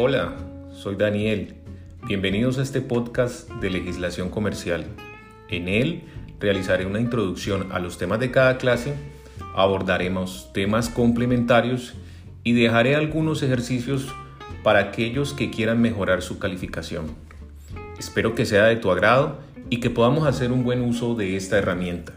Hola, soy Daniel. Bienvenidos a este podcast de legislación comercial. En él realizaré una introducción a los temas de cada clase, abordaremos temas complementarios y dejaré algunos ejercicios para aquellos que quieran mejorar su calificación. Espero que sea de tu agrado y que podamos hacer un buen uso de esta herramienta.